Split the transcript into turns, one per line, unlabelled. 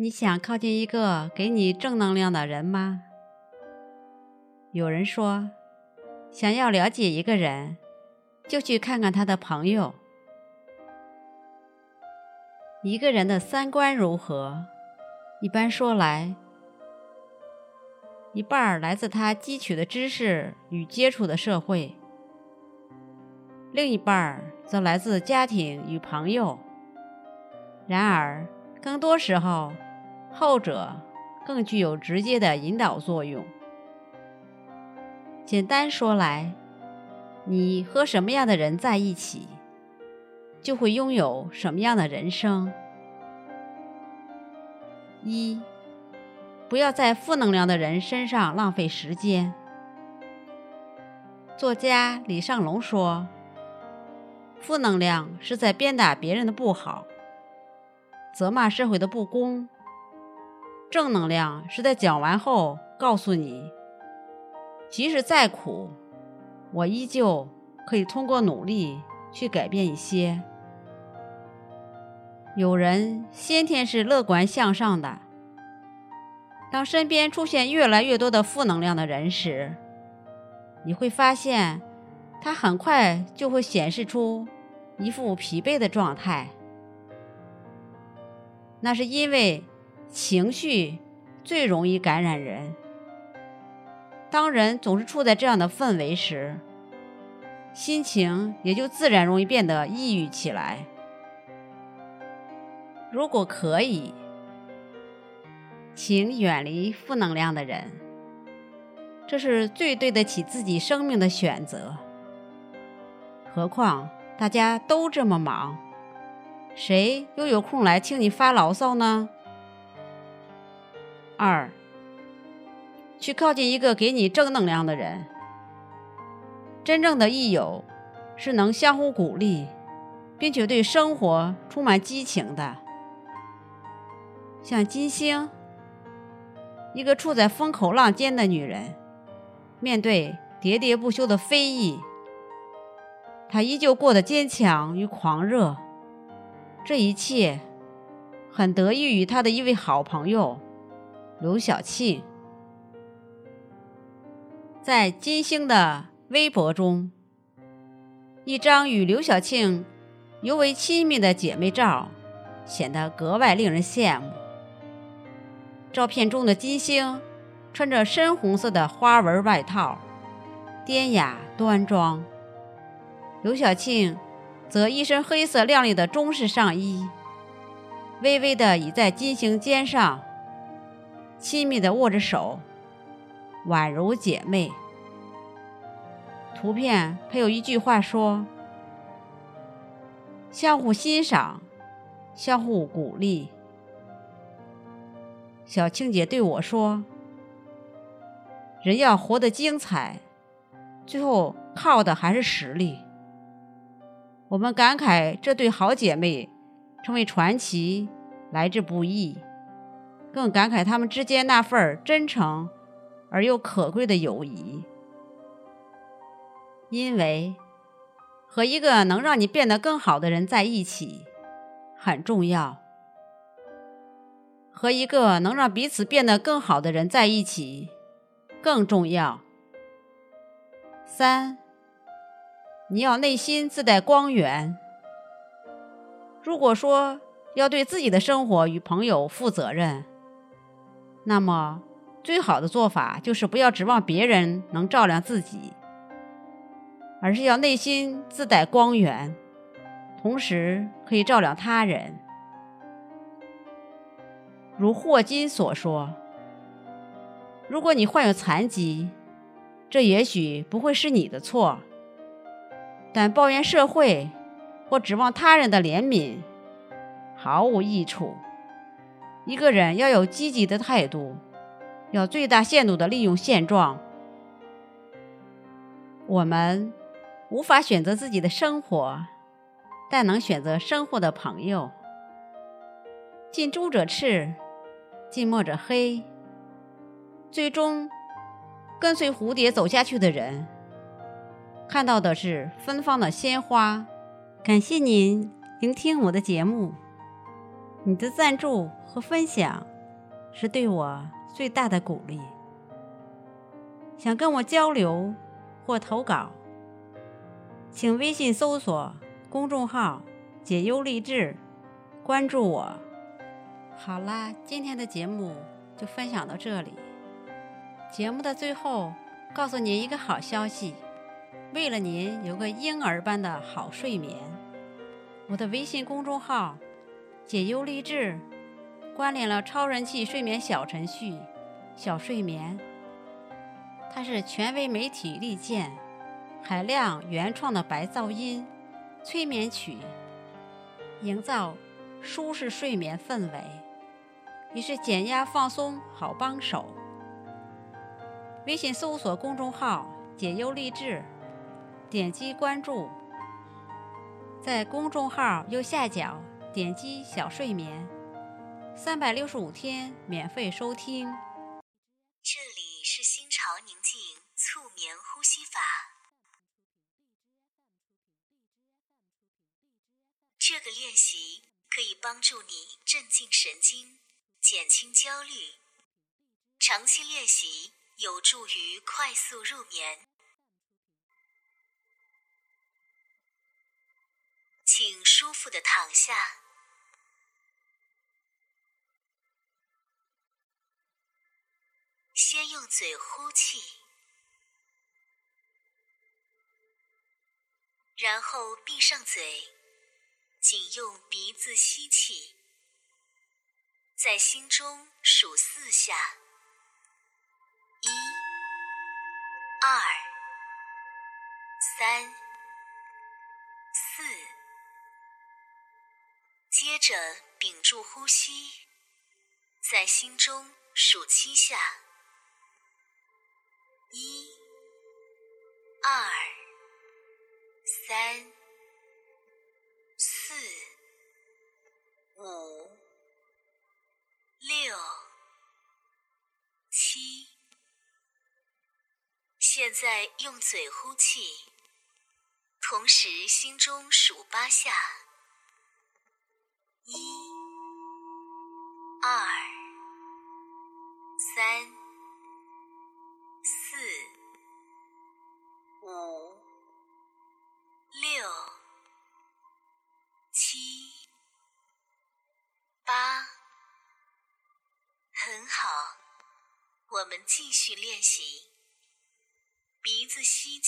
你想靠近一个给你正能量的人吗？有人说，想要了解一个人，就去看看他的朋友。一个人的三观如何，一般说来，一半来自他汲取的知识与接触的社会，另一半则来自家庭与朋友。然而，更多时候，后者更具有直接的引导作用。简单说来，你和什么样的人在一起，就会拥有什么样的人生。一，不要在负能量的人身上浪费时间。作家李尚龙说：“负能量是在鞭打别人的不好，责骂社会的不公。”正能量是在讲完后告诉你，即使再苦，我依旧可以通过努力去改变一些。有人先天是乐观向上的，当身边出现越来越多的负能量的人时，你会发现，他很快就会显示出一副疲惫的状态。那是因为。情绪最容易感染人。当人总是处在这样的氛围时，心情也就自然容易变得抑郁起来。如果可以，请远离负能量的人，这是最对得起自己生命的选择。何况大家都这么忙，谁又有空来听你发牢骚呢？二，去靠近一个给你正能量的人。真正的益友是能相互鼓励，并且对生活充满激情的。像金星，一个处在风口浪尖的女人，面对喋喋不休的非议，她依旧过得坚强与狂热。这一切，很得益于她的一位好朋友。刘晓庆在金星的微博中，一张与刘晓庆尤为亲密的姐妹照，显得格外令人羡慕。照片中的金星穿着深红色的花纹外套，典雅端庄；刘晓庆则一身黑色亮丽的中式上衣，微微的倚在金星肩上。亲密地握着手，宛如姐妹。图片配有一句话说：“相互欣赏，相互鼓励。”小庆姐对我说：“人要活得精彩，最后靠的还是实力。”我们感慨这对好姐妹成为传奇来之不易。更感慨他们之间那份真诚而又可贵的友谊，因为和一个能让你变得更好的人在一起很重要，和一个能让彼此变得更好的人在一起更重要。三，你要内心自带光源。如果说要对自己的生活与朋友负责任。那么，最好的做法就是不要指望别人能照亮自己，而是要内心自带光源，同时可以照亮他人。如霍金所说：“如果你患有残疾，这也许不会是你的错，但抱怨社会或指望他人的怜悯毫无益处。”一个人要有积极的态度，要最大限度的利用现状。我们无法选择自己的生活，但能选择生活的朋友。近朱者赤，近墨者黑。最终，跟随蝴蝶走下去的人，看到的是芬芳的鲜花。感谢您聆听我的节目。你的赞助和分享是对我最大的鼓励。想跟我交流或投稿，请微信搜索公众号“解忧励志”，关注我。好啦，今天的节目就分享到这里。节目的最后，告诉您一个好消息：为了您有个婴儿般的好睡眠，我的微信公众号“解忧励志”关联了超人气睡眠小程序“小睡眠”。它是权威媒体力荐、海量原创的白噪音催眠曲，营造舒适睡眠氛围，也是减压放松好帮手。微信搜索公众号“解忧励志”，点击关注，在公众号右下角点击“小睡眠”，三百六十五天免费收听。
这里是心潮宁静促眠呼吸法。这个练习可以帮助你镇静神经，减轻焦虑。长期练习有助于快速入眠。请舒服的躺下。先用嘴呼气，然后闭上嘴，仅用鼻子吸气，在心中数四下：一、二、三、四。接着屏住呼吸，在心中数七下。一、二、三、四、五、六、七。现在用嘴呼气，同时心中数八下：一、二、三。我们继续练习。鼻子吸气。